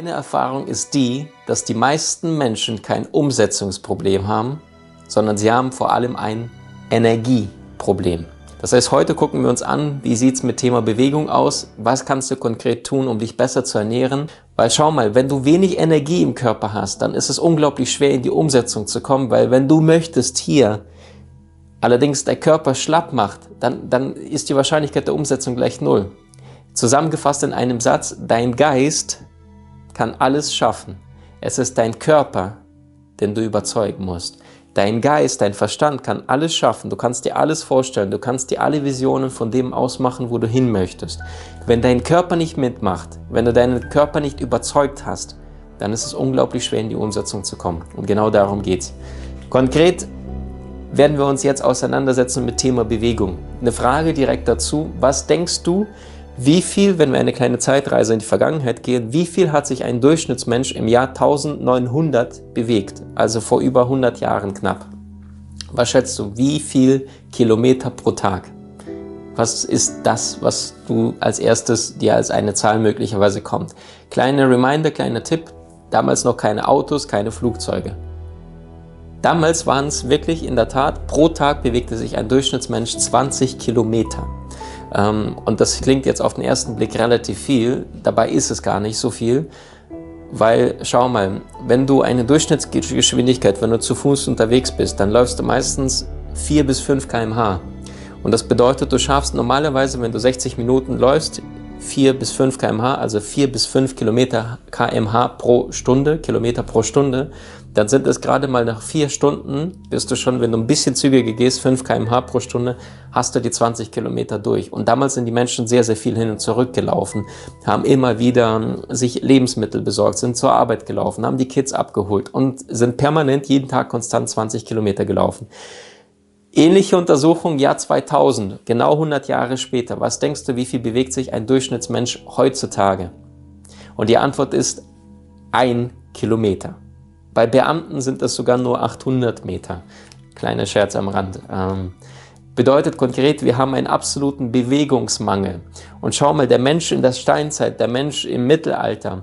Meine Erfahrung ist die, dass die meisten Menschen kein Umsetzungsproblem haben, sondern sie haben vor allem ein Energieproblem. Das heißt, heute gucken wir uns an, wie sieht es mit Thema Bewegung aus, was kannst du konkret tun, um dich besser zu ernähren. Weil schau mal, wenn du wenig Energie im Körper hast, dann ist es unglaublich schwer in die Umsetzung zu kommen, weil wenn du möchtest hier allerdings der Körper schlapp macht, dann, dann ist die Wahrscheinlichkeit der Umsetzung gleich null. Zusammengefasst in einem Satz, dein Geist kann alles schaffen. Es ist dein Körper, den du überzeugen musst. Dein Geist, dein Verstand kann alles schaffen. Du kannst dir alles vorstellen. Du kannst dir alle Visionen von dem ausmachen, wo du hin möchtest. Wenn dein Körper nicht mitmacht, wenn du deinen Körper nicht überzeugt hast, dann ist es unglaublich schwer in die Umsetzung zu kommen. Und genau darum geht's. Konkret werden wir uns jetzt auseinandersetzen mit Thema Bewegung. Eine Frage direkt dazu. Was denkst du, wie viel, wenn wir eine kleine Zeitreise in die Vergangenheit gehen, wie viel hat sich ein Durchschnittsmensch im Jahr 1900 bewegt? Also vor über 100 Jahren knapp. Was schätzt du, wie viel Kilometer pro Tag? Was ist das, was du als erstes dir als eine Zahl möglicherweise kommt? Kleiner Reminder, kleiner Tipp. Damals noch keine Autos, keine Flugzeuge. Damals waren es wirklich in der Tat, pro Tag bewegte sich ein Durchschnittsmensch 20 Kilometer. Ähm, und das klingt jetzt auf den ersten Blick relativ viel, dabei ist es gar nicht so viel, weil schau mal, wenn du eine Durchschnittsgeschwindigkeit, wenn du zu Fuß unterwegs bist, dann läufst du meistens 4 bis 5 km/h. Und das bedeutet, du schaffst normalerweise, wenn du 60 Minuten läufst, 4 bis 5 km/h, also 4 bis 5 Kilometer kmh pro Stunde, Kilometer pro Stunde, dann sind es gerade mal nach 4 Stunden, bist du schon, wenn du ein bisschen zügiger gehst, 5 kmh pro Stunde, hast du die 20 Kilometer durch. Und damals sind die Menschen sehr, sehr viel hin und zurück gelaufen, haben immer wieder sich Lebensmittel besorgt, sind zur Arbeit gelaufen, haben die Kids abgeholt und sind permanent jeden Tag konstant 20 Kilometer gelaufen. Ähnliche Untersuchung Jahr 2000, genau 100 Jahre später. Was denkst du, wie viel bewegt sich ein Durchschnittsmensch heutzutage? Und die Antwort ist ein Kilometer. Bei Beamten sind es sogar nur 800 Meter. Kleiner Scherz am Rand. Ähm, bedeutet konkret, wir haben einen absoluten Bewegungsmangel. Und schau mal, der Mensch in der Steinzeit, der Mensch im Mittelalter,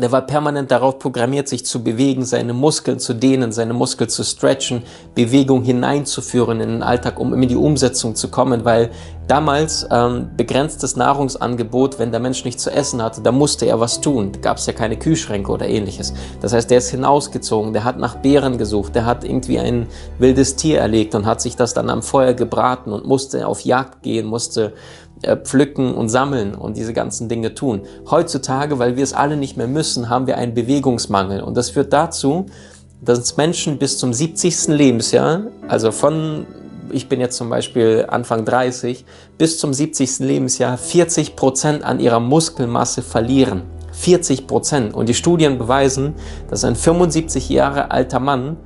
der war permanent darauf programmiert, sich zu bewegen, seine Muskeln zu dehnen, seine Muskeln zu stretchen, Bewegung hineinzuführen in den Alltag, um in die Umsetzung zu kommen, weil damals ähm, begrenztes Nahrungsangebot, wenn der Mensch nichts zu essen hatte, da musste er was tun. Da gab es ja keine Kühlschränke oder ähnliches. Das heißt, der ist hinausgezogen, der hat nach Beeren gesucht, der hat irgendwie ein wildes Tier erlegt und hat sich das dann am Feuer gebraten und musste auf Jagd gehen, musste pflücken und sammeln und diese ganzen Dinge tun. Heutzutage, weil wir es alle nicht mehr müssen, haben wir einen Bewegungsmangel und das führt dazu, dass Menschen bis zum 70. Lebensjahr, also von, ich bin jetzt zum Beispiel Anfang 30, bis zum 70. Lebensjahr 40 Prozent an ihrer Muskelmasse verlieren. 40 Prozent. Und die Studien beweisen, dass ein 75 Jahre alter Mann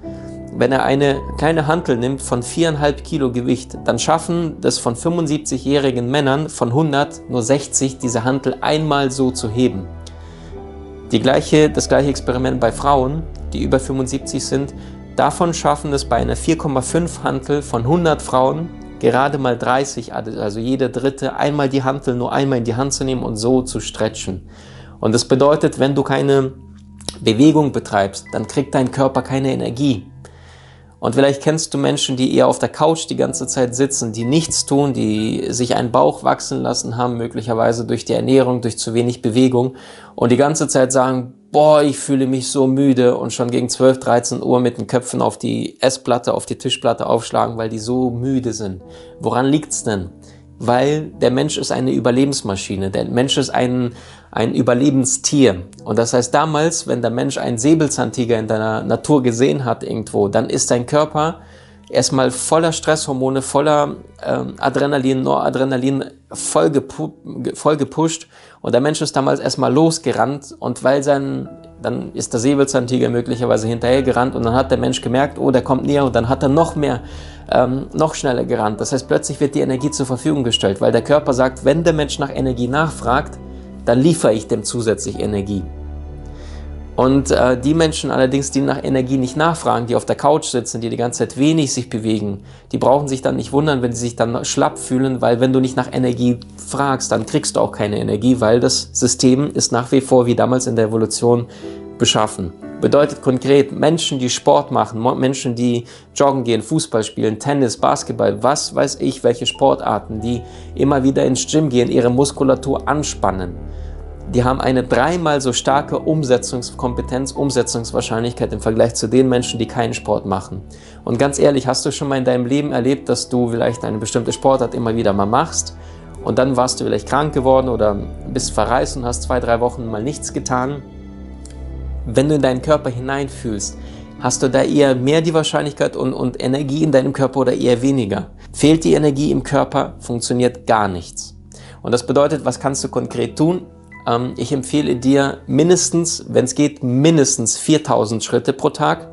wenn er eine kleine Hantel nimmt von 4,5 Kilo Gewicht, dann schaffen das von 75-jährigen Männern von 100 nur 60, diese Hantel einmal so zu heben. Die gleiche, das gleiche Experiment bei Frauen, die über 75 sind, davon schaffen es bei einer 4,5 Hantel von 100 Frauen gerade mal 30, also jeder dritte, einmal die Hantel nur einmal in die Hand zu nehmen und so zu stretchen. Und das bedeutet, wenn du keine Bewegung betreibst, dann kriegt dein Körper keine Energie. Und vielleicht kennst du Menschen, die eher auf der Couch die ganze Zeit sitzen, die nichts tun, die sich einen Bauch wachsen lassen haben, möglicherweise durch die Ernährung, durch zu wenig Bewegung und die ganze Zeit sagen, boah, ich fühle mich so müde und schon gegen 12, 13 Uhr mit den Köpfen auf die Essplatte, auf die Tischplatte aufschlagen, weil die so müde sind. Woran liegt's denn? Weil der Mensch ist eine Überlebensmaschine. Der Mensch ist ein, ein Überlebenstier. Und das heißt, damals, wenn der Mensch einen Säbelzahntiger in der Natur gesehen hat irgendwo, dann ist sein Körper erstmal voller Stresshormone, voller ähm, Adrenalin, Noradrenalin, voll, gepu voll gepusht. Und der Mensch ist damals erstmal losgerannt und weil sein, dann ist der Säbelzahntiger möglicherweise hinterher gerannt und dann hat der Mensch gemerkt, oh, der kommt näher und dann hat er noch mehr, ähm, noch schneller gerannt. Das heißt, plötzlich wird die Energie zur Verfügung gestellt, weil der Körper sagt, wenn der Mensch nach Energie nachfragt, dann liefere ich dem zusätzlich Energie. Und äh, die Menschen allerdings, die nach Energie nicht nachfragen, die auf der Couch sitzen, die die ganze Zeit wenig sich bewegen, die brauchen sich dann nicht wundern, wenn sie sich dann schlapp fühlen, weil wenn du nicht nach Energie fragst, dann kriegst du auch keine Energie, weil das System ist nach wie vor wie damals in der Evolution beschaffen. Bedeutet konkret, Menschen, die Sport machen, Menschen, die joggen gehen, Fußball spielen, Tennis, Basketball, was weiß ich, welche Sportarten, die immer wieder ins Gym gehen, ihre Muskulatur anspannen die haben eine dreimal so starke Umsetzungskompetenz, Umsetzungswahrscheinlichkeit im Vergleich zu den Menschen, die keinen Sport machen. Und ganz ehrlich, hast du schon mal in deinem Leben erlebt, dass du vielleicht eine bestimmte Sportart immer wieder mal machst und dann warst du vielleicht krank geworden oder bist verreist und hast zwei, drei Wochen mal nichts getan? Wenn du in deinen Körper hineinfühlst, hast du da eher mehr die Wahrscheinlichkeit und, und Energie in deinem Körper oder eher weniger? Fehlt die Energie im Körper, funktioniert gar nichts. Und das bedeutet, was kannst du konkret tun? Ähm, ich empfehle dir mindestens, wenn es geht, mindestens 4000 Schritte pro Tag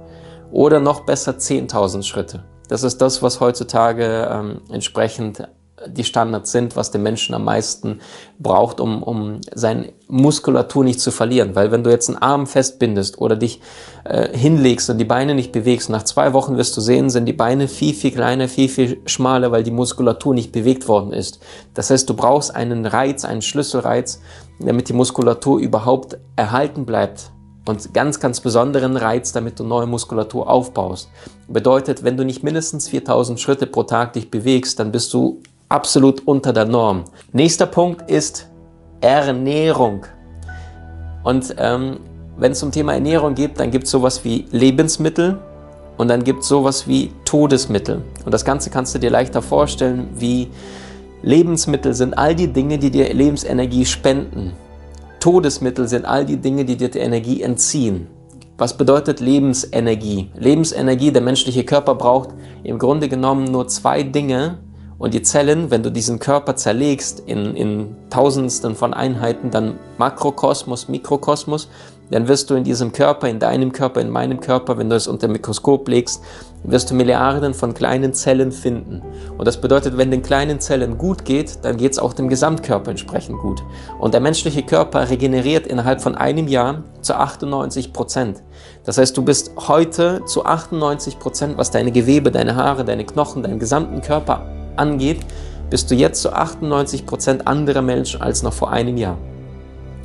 oder noch besser 10.000 Schritte. Das ist das, was heutzutage ähm, entsprechend die Standards sind, was der Menschen am meisten braucht, um, um seine Muskulatur nicht zu verlieren. Weil wenn du jetzt einen Arm festbindest oder dich äh, hinlegst und die Beine nicht bewegst, nach zwei Wochen wirst du sehen, sind die Beine viel, viel kleiner, viel, viel schmaler, weil die Muskulatur nicht bewegt worden ist. Das heißt, du brauchst einen Reiz, einen Schlüsselreiz, damit die Muskulatur überhaupt erhalten bleibt. Und ganz, ganz besonderen Reiz, damit du neue Muskulatur aufbaust. Bedeutet, wenn du nicht mindestens 4000 Schritte pro Tag dich bewegst, dann bist du absolut unter der Norm. Nächster Punkt ist Ernährung. Und ähm, wenn es um Thema Ernährung geht, dann gibt es sowas wie Lebensmittel und dann gibt es sowas wie Todesmittel. Und das Ganze kannst du dir leichter vorstellen, wie Lebensmittel sind all die Dinge, die dir Lebensenergie spenden. Todesmittel sind all die Dinge, die dir die Energie entziehen. Was bedeutet Lebensenergie? Lebensenergie, der menschliche Körper braucht im Grunde genommen nur zwei Dinge, und die Zellen, wenn du diesen Körper zerlegst in, in Tausendsten von Einheiten, dann Makrokosmos, Mikrokosmos, dann wirst du in diesem Körper, in deinem Körper, in meinem Körper, wenn du es unter Mikroskop legst, wirst du Milliarden von kleinen Zellen finden. Und das bedeutet, wenn den kleinen Zellen gut geht, dann geht es auch dem Gesamtkörper entsprechend gut. Und der menschliche Körper regeneriert innerhalb von einem Jahr zu 98 Prozent. Das heißt, du bist heute zu 98 Prozent, was deine Gewebe, deine Haare, deine Knochen, deinen gesamten Körper angeht, bist du jetzt zu 98 Prozent anderer Menschen als noch vor einem Jahr.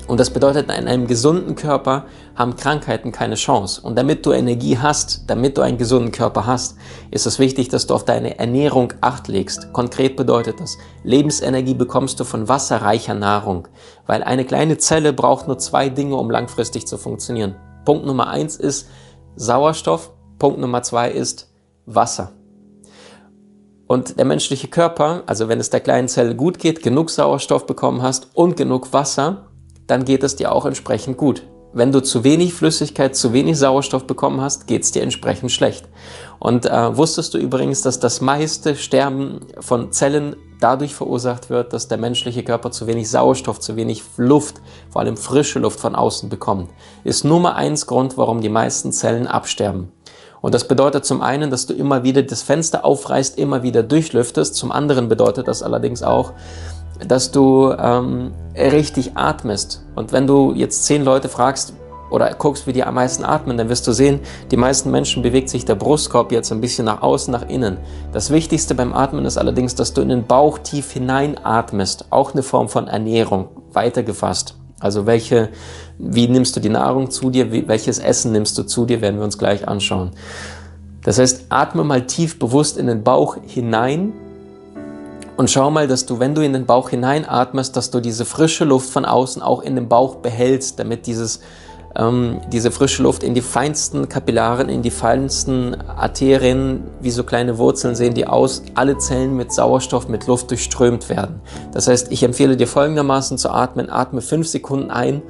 Und das bedeutet, in einem gesunden Körper haben Krankheiten keine Chance. Und damit du Energie hast, damit du einen gesunden Körper hast, ist es wichtig, dass du auf deine Ernährung acht legst. Konkret bedeutet das, Lebensenergie bekommst du von wasserreicher Nahrung, weil eine kleine Zelle braucht nur zwei Dinge, um langfristig zu funktionieren. Punkt Nummer eins ist Sauerstoff, Punkt Nummer zwei ist Wasser. Und der menschliche Körper, also wenn es der kleinen Zelle gut geht, genug Sauerstoff bekommen hast und genug Wasser, dann geht es dir auch entsprechend gut. Wenn du zu wenig Flüssigkeit, zu wenig Sauerstoff bekommen hast, geht es dir entsprechend schlecht. Und äh, wusstest du übrigens, dass das meiste Sterben von Zellen dadurch verursacht wird, dass der menschliche Körper zu wenig Sauerstoff, zu wenig Luft, vor allem frische Luft von außen bekommt? Ist Nummer eins Grund, warum die meisten Zellen absterben. Und das bedeutet zum einen, dass du immer wieder das Fenster aufreißt, immer wieder durchlüftest. Zum anderen bedeutet das allerdings auch, dass du ähm, richtig atmest. Und wenn du jetzt zehn Leute fragst oder guckst, wie die am meisten atmen, dann wirst du sehen, die meisten Menschen bewegt sich der Brustkorb jetzt ein bisschen nach außen, nach innen. Das Wichtigste beim Atmen ist allerdings, dass du in den Bauch tief hineinatmest. Auch eine Form von Ernährung, weitergefasst. Also welche, wie nimmst du die Nahrung zu dir, wie, welches Essen nimmst du zu dir, werden wir uns gleich anschauen. Das heißt, atme mal tief bewusst in den Bauch hinein und schau mal, dass du, wenn du in den Bauch hineinatmest, dass du diese frische Luft von außen auch in den Bauch behältst, damit dieses ähm, diese frische Luft in die feinsten Kapillaren, in die feinsten Arterien, wie so kleine Wurzeln sehen die aus, alle Zellen mit Sauerstoff, mit Luft durchströmt werden. Das heißt, ich empfehle dir folgendermaßen zu atmen. Atme 5 Sekunden ein,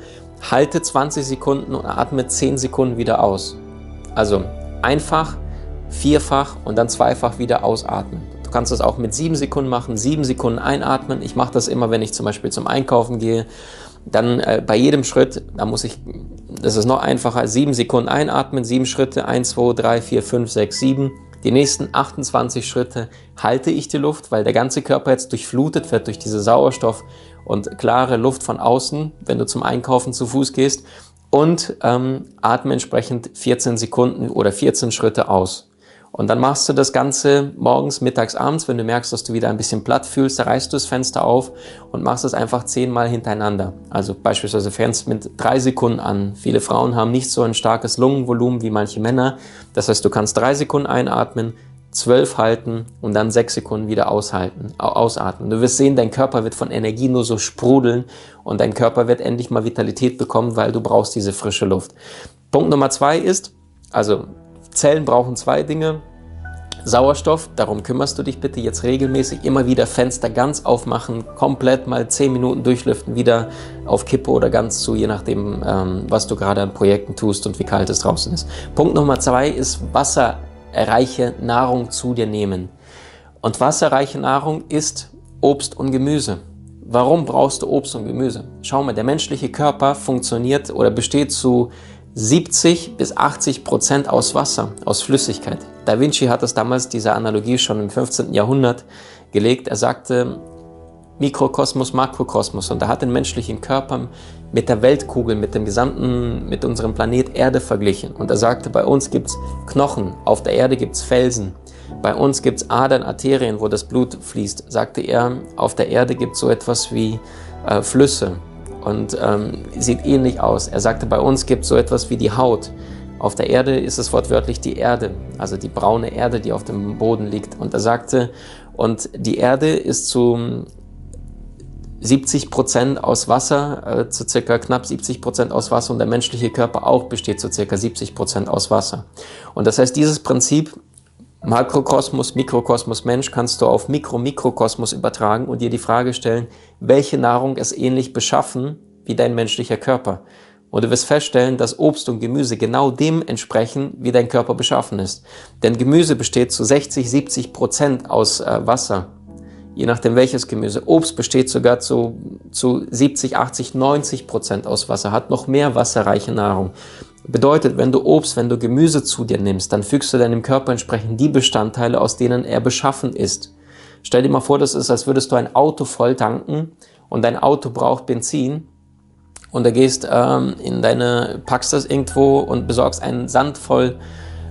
halte 20 Sekunden und atme 10 Sekunden wieder aus. Also einfach vierfach und dann zweifach wieder ausatmen. Du kannst das auch mit sieben Sekunden machen, sieben Sekunden einatmen. Ich mache das immer, wenn ich zum Beispiel zum Einkaufen gehe. Dann äh, bei jedem Schritt, da muss ich, das ist noch einfacher, sieben Sekunden einatmen, sieben Schritte, eins, zwei, drei, vier, fünf, sechs, sieben. Die nächsten 28 Schritte halte ich die Luft, weil der ganze Körper jetzt durchflutet wird durch diese Sauerstoff und klare Luft von außen, wenn du zum Einkaufen zu Fuß gehst. Und ähm, atme entsprechend 14 Sekunden oder 14 Schritte aus. Und dann machst du das Ganze morgens, mittags, abends, wenn du merkst, dass du wieder ein bisschen platt fühlst, da reißt du das Fenster auf und machst es einfach zehnmal hintereinander. Also beispielsweise fängst mit drei Sekunden an. Viele Frauen haben nicht so ein starkes Lungenvolumen wie manche Männer. Das heißt, du kannst drei Sekunden einatmen, zwölf halten und dann sechs Sekunden wieder aushalten, ausatmen. Du wirst sehen, dein Körper wird von Energie nur so sprudeln und dein Körper wird endlich mal Vitalität bekommen, weil du brauchst diese frische Luft. Punkt Nummer zwei ist, also Zellen brauchen zwei Dinge. Sauerstoff, darum kümmerst du dich bitte jetzt regelmäßig. Immer wieder Fenster ganz aufmachen, komplett mal 10 Minuten durchlüften, wieder auf Kippe oder ganz zu, je nachdem, ähm, was du gerade an Projekten tust und wie kalt es draußen ist. Punkt Nummer zwei ist wasserreiche Nahrung zu dir nehmen. Und wasserreiche Nahrung ist Obst und Gemüse. Warum brauchst du Obst und Gemüse? Schau mal, der menschliche Körper funktioniert oder besteht zu 70 bis 80 Prozent aus Wasser, aus Flüssigkeit. Da Vinci hat das damals, diese Analogie schon im 15. Jahrhundert gelegt. Er sagte Mikrokosmos, Makrokosmos. Und er hat den menschlichen Körper mit der Weltkugel, mit dem gesamten, mit unserem Planet Erde verglichen. Und er sagte, bei uns gibt es Knochen, auf der Erde gibt es Felsen. Bei uns gibt es Adern, Arterien, wo das Blut fließt. Sagte er, auf der Erde gibt es so etwas wie äh, Flüsse und ähm, sieht ähnlich aus. Er sagte, bei uns gibt es so etwas wie die Haut. Auf der Erde ist es wortwörtlich die Erde, also die braune Erde, die auf dem Boden liegt. Und er sagte, und die Erde ist zu 70 Prozent aus Wasser, äh, zu circa knapp 70 Prozent aus Wasser und der menschliche Körper auch besteht zu circa 70 Prozent aus Wasser. Und das heißt, dieses Prinzip Makrokosmos, Mikrokosmos Mensch kannst du auf Mikro-Mikrokosmos übertragen und dir die Frage stellen, welche Nahrung ist ähnlich beschaffen wie dein menschlicher Körper. Und du wirst feststellen, dass Obst und Gemüse genau dem entsprechen, wie dein Körper beschaffen ist. Denn Gemüse besteht zu 60, 70 Prozent aus äh, Wasser. Je nachdem welches Gemüse. Obst besteht sogar zu, zu 70, 80, 90 Prozent aus Wasser, hat noch mehr wasserreiche Nahrung. Bedeutet, wenn du Obst, wenn du Gemüse zu dir nimmst, dann fügst du deinem Körper entsprechend die Bestandteile, aus denen er beschaffen ist. Stell dir mal vor, das ist, als würdest du ein Auto voll tanken und dein Auto braucht Benzin und da gehst ähm, in deine, packst das irgendwo und besorgst einen Sand voll,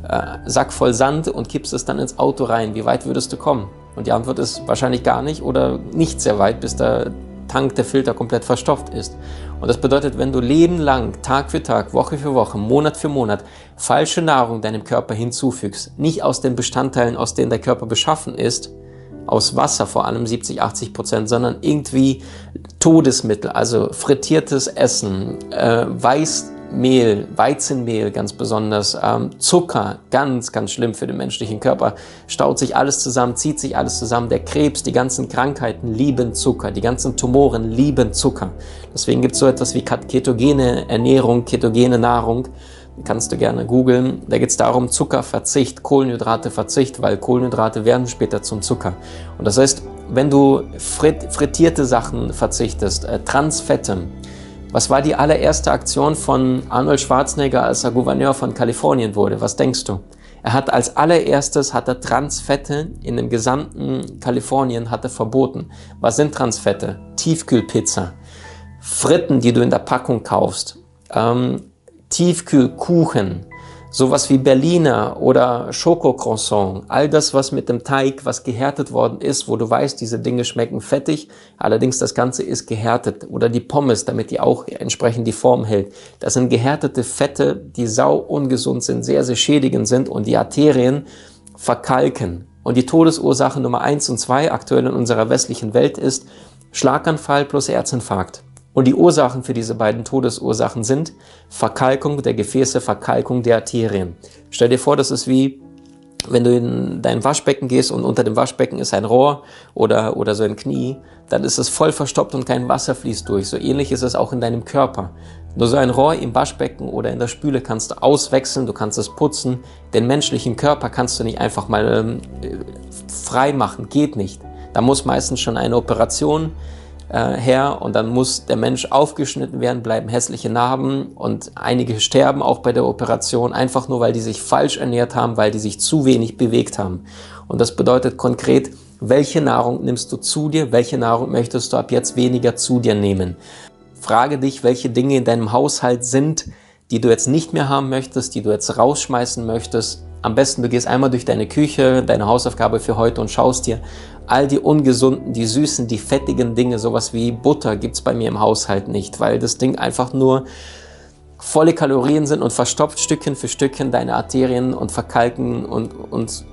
äh, Sack voll Sand und kippst es dann ins Auto rein. Wie weit würdest du kommen? Und die Antwort ist wahrscheinlich gar nicht oder nicht sehr weit, bis der Tank, der Filter komplett verstopft ist. Und das bedeutet, wenn du Leben lang, Tag für Tag, Woche für Woche, Monat für Monat falsche Nahrung deinem Körper hinzufügst, nicht aus den Bestandteilen, aus denen der Körper beschaffen ist, aus Wasser vor allem 70, 80 Prozent, sondern irgendwie Todesmittel, also frittiertes Essen, äh, Weiß, Mehl, Weizenmehl ganz besonders, ähm, Zucker, ganz, ganz schlimm für den menschlichen Körper, staut sich alles zusammen, zieht sich alles zusammen. Der Krebs, die ganzen Krankheiten lieben Zucker, die ganzen Tumoren lieben Zucker. Deswegen gibt es so etwas wie ketogene Ernährung, ketogene Nahrung. Kannst du gerne googeln. Da geht es darum, Zuckerverzicht, Kohlenhydrateverzicht, weil Kohlenhydrate werden später zum Zucker. Und das heißt, wenn du frittierte Sachen verzichtest, äh, Transfette, was war die allererste Aktion von Arnold Schwarzenegger, als er Gouverneur von Kalifornien wurde? Was denkst du? Er hat als allererstes hat er Transfette in dem gesamten Kalifornien hat er verboten. Was sind Transfette? Tiefkühlpizza, Fritten, die du in der Packung kaufst, ähm, Tiefkühlkuchen, Sowas wie Berliner oder Schokocroissant, all das, was mit dem Teig, was gehärtet worden ist, wo du weißt, diese Dinge schmecken fettig, allerdings das Ganze ist gehärtet. Oder die Pommes, damit die auch entsprechend die Form hält. Das sind gehärtete Fette, die sau ungesund sind, sehr, sehr schädigend sind und die Arterien verkalken. Und die Todesursache Nummer eins und zwei aktuell in unserer westlichen Welt ist Schlaganfall plus Herzinfarkt. Und die Ursachen für diese beiden Todesursachen sind Verkalkung der Gefäße, Verkalkung der Arterien. Stell dir vor, das ist wie wenn du in dein Waschbecken gehst und unter dem Waschbecken ist ein Rohr oder, oder so ein Knie, dann ist es voll verstopft und kein Wasser fließt durch. So ähnlich ist es auch in deinem Körper. Nur so ein Rohr im Waschbecken oder in der Spüle kannst du auswechseln, du kannst es putzen. Den menschlichen Körper kannst du nicht einfach mal ähm, frei machen, geht nicht. Da muss meistens schon eine Operation äh, her und dann muss der Mensch aufgeschnitten werden, bleiben hässliche Narben und einige sterben auch bei der Operation, einfach nur weil die sich falsch ernährt haben, weil die sich zu wenig bewegt haben. Und das bedeutet konkret, welche Nahrung nimmst du zu dir, welche Nahrung möchtest du ab jetzt weniger zu dir nehmen. Frage dich, welche Dinge in deinem Haushalt sind, die du jetzt nicht mehr haben möchtest, die du jetzt rausschmeißen möchtest. Am besten, du gehst einmal durch deine Küche, deine Hausaufgabe für heute und schaust dir all die ungesunden, die süßen, die fettigen Dinge, sowas wie Butter gibt es bei mir im Haushalt nicht, weil das Ding einfach nur volle Kalorien sind und verstopft Stückchen für Stückchen deine Arterien und verkalken und, und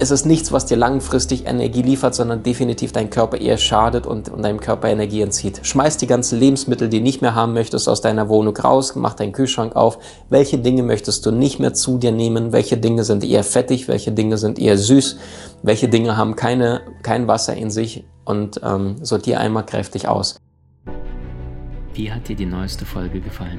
es ist nichts, was dir langfristig Energie liefert, sondern definitiv dein Körper eher schadet und, und deinem Körper Energie entzieht. Schmeiß die ganzen Lebensmittel, die du nicht mehr haben möchtest, aus deiner Wohnung raus, mach deinen Kühlschrank auf. Welche Dinge möchtest du nicht mehr zu dir nehmen? Welche Dinge sind eher fettig? Welche Dinge sind eher süß? Welche Dinge haben keine, kein Wasser in sich? Und ähm, sortier einmal kräftig aus. Wie hat dir die neueste Folge gefallen?